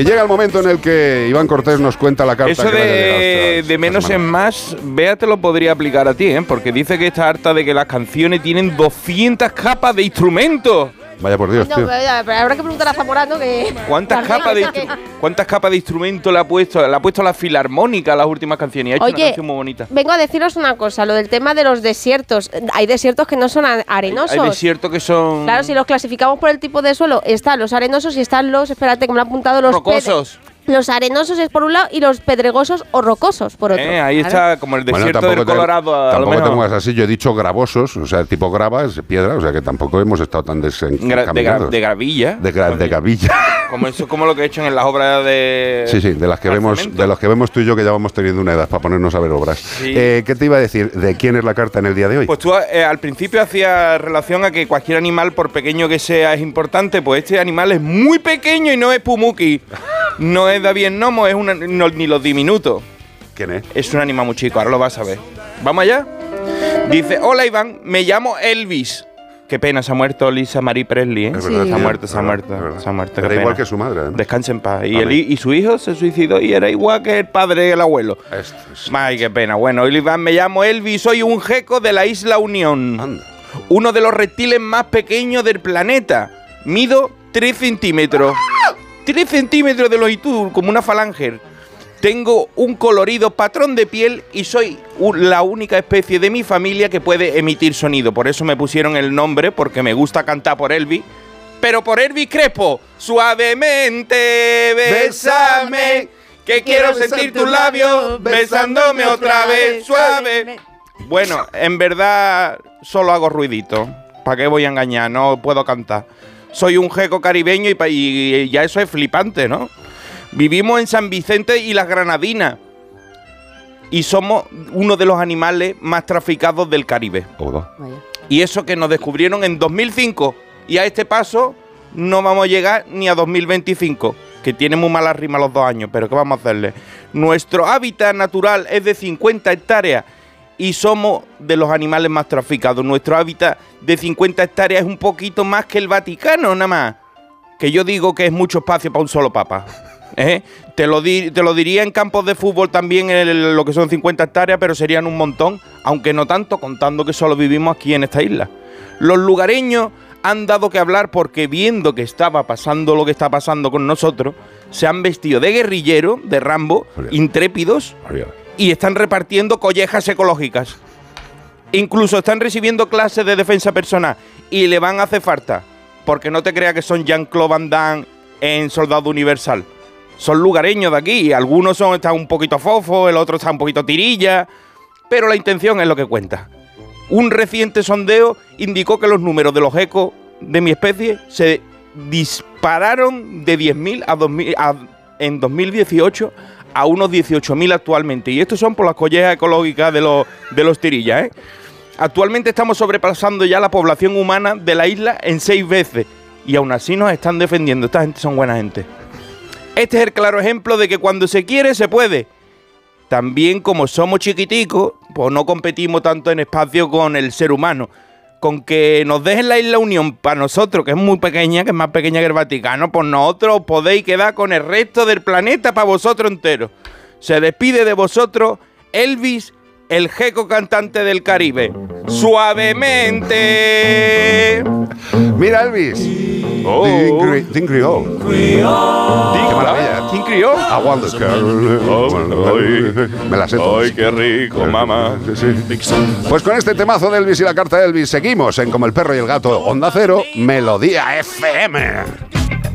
Y llega el momento en el que Iván Cortés nos cuenta la carta Eso que le de, esta- de menos en más, Bea te lo podría aplicar a ti, ¿eh? Porque dice que está harta de que las canciones tienen 200 capas de instrumentos. Vaya por Dios, No, tío. pero, habrá que preguntar a Zamorano que. ¿Cuántas capas de que- cuántas capas de instrumento le ha puesto? Le ha puesto la filarmónica a las últimas canciones y ha hecho una Oye, canción muy bonita. vengo a deciros una cosa, lo del tema de los desiertos. Hay desiertos que no son arenosos. Hay desiertos que son Claro, si los clasificamos por el tipo de suelo, están los arenosos y están los, espérate, que me lo ha apuntado los rocosos. Los arenosos es por un lado y los pedregosos o rocosos por otro. Eh, ahí Claro. está como el desierto del te- Colorado. lo tampoco te pongas así. Yo he dicho gravosos, o sea, tipo grava es piedra, o sea que tampoco hemos estado tan Gra- de, gra- desencaminados. de gravilla. De, gra- de gavilla. Como eso como lo que he hecho en las obras de. Sí, sí, de las que vemos, cemento. de los que vemos tú y yo que ya vamos teniendo una edad para ponernos a ver obras. Sí. Eh, ¿Qué te iba a decir? ¿De quién es la carta en el día de hoy? Pues tú eh, al principio hacías relación a que cualquier animal, por pequeño que sea, es importante. Pues este animal es muy pequeño y no es Pumuki. No es David Nomo, es una, no- ni los diminutos. ¿Quién es? Es un animal muy chico, ahora lo vas a ver. ¿Vamos allá? Dice, hola Iván, me llamo Elvis. Qué pena, se ha muerto Lisa Marie Presley, ¿eh? Es Sí. verdad, Se ha muerto, se ha muerto, verdad. se ha muerto. Era igual que su madre, además. Descanse en paz. Y, y su hijo se suicidó y era igual que el padre y el abuelo. Esto es- Ay, qué pena. Bueno, Iván, me llamo Elvis, soy un geco de la isla Unión. Anda. Uno de los reptiles más pequeños del planeta. Mido 3 centímetros. 3 centímetros de longitud, como una falange. Tengo un colorido patrón de piel y soy la única especie de mi familia que puede emitir sonido. Por eso me pusieron el nombre, porque me gusta cantar por Elvis. Pero por Elvis Crespo, suavemente bésame, que quiero sentir tus labios besándome otra vez, suave. Bueno, en verdad solo hago ruidito. ¿Para qué voy a engañar? No puedo cantar. Soy un jeco caribeño y, ya eso es flipante, ¿no? Vivimos en San Vicente y las Granadinas. Y somos uno de los animales más traficados del Caribe. Vaya. Y eso que nos descubrieron en 2005. Y a este paso no vamos a llegar ni a 2025. Que tiene muy mala rima los dos años, pero ¿qué vamos a hacerle? Nuestro hábitat natural es de 50 hectáreas y somos de los animales más traficados. Nuestro hábitat de 50 hectáreas es un poquito más que el Vaticano, nada más. Que yo digo que es mucho espacio para un solo papa. ¿eh? Te, lo di- te lo diría en campos de fútbol también, en el- lo que son 50 hectáreas, pero serían un montón, aunque no tanto, contando que solo vivimos aquí en esta isla. Los lugareños han dado que hablar porque viendo que estaba pasando lo que está pasando con nosotros, se han vestido de guerrillero, de Rambo, intrépidos, Adiós. Y están repartiendo collejas ecológicas. Incluso están recibiendo clases de defensa personal y le van a hacer falta. Porque no te creas que son Jean-Claude Van Damme en Soldado Universal. Son lugareños de aquí. Algunos son, están un poquito fofo, el otro está un poquito tirilla. Pero la intención es lo que cuenta. Un reciente sondeo indicó que los números de los ecos de mi especie se dispararon de 10.000 a 2.000 a- en 2018 a unos 18.000 actualmente. Y estos son por las collejas ecológicas de los, de los tirillas. ¿eh? Actualmente estamos sobrepasando ya la población humana de la isla en seis veces. Y aún así nos están defendiendo. Esta gente son buena gente. Este es el claro ejemplo de que cuando se quiere, se puede. También como somos chiquiticos, pues no competimos tanto en espacio con el ser humano. Con que nos dejen la isla Unión para nosotros, que es muy pequeña, que es más pequeña que el Vaticano, pues nosotros podéis quedar con el resto del planeta para vosotros enteros. Se despide de vosotros Elvis, el jeco cantante del Caribe. Suavemente. Mira, Elvis. Oh. Think Cre- Think Creole. Qué maravilla. ¿Quién crió? The girl. Me la sé todas. qué rico, mamá. Pues con este temazo de Elvis y la carta de Elvis seguimos en Como el perro y el gato, Onda Cero, Melodía FM.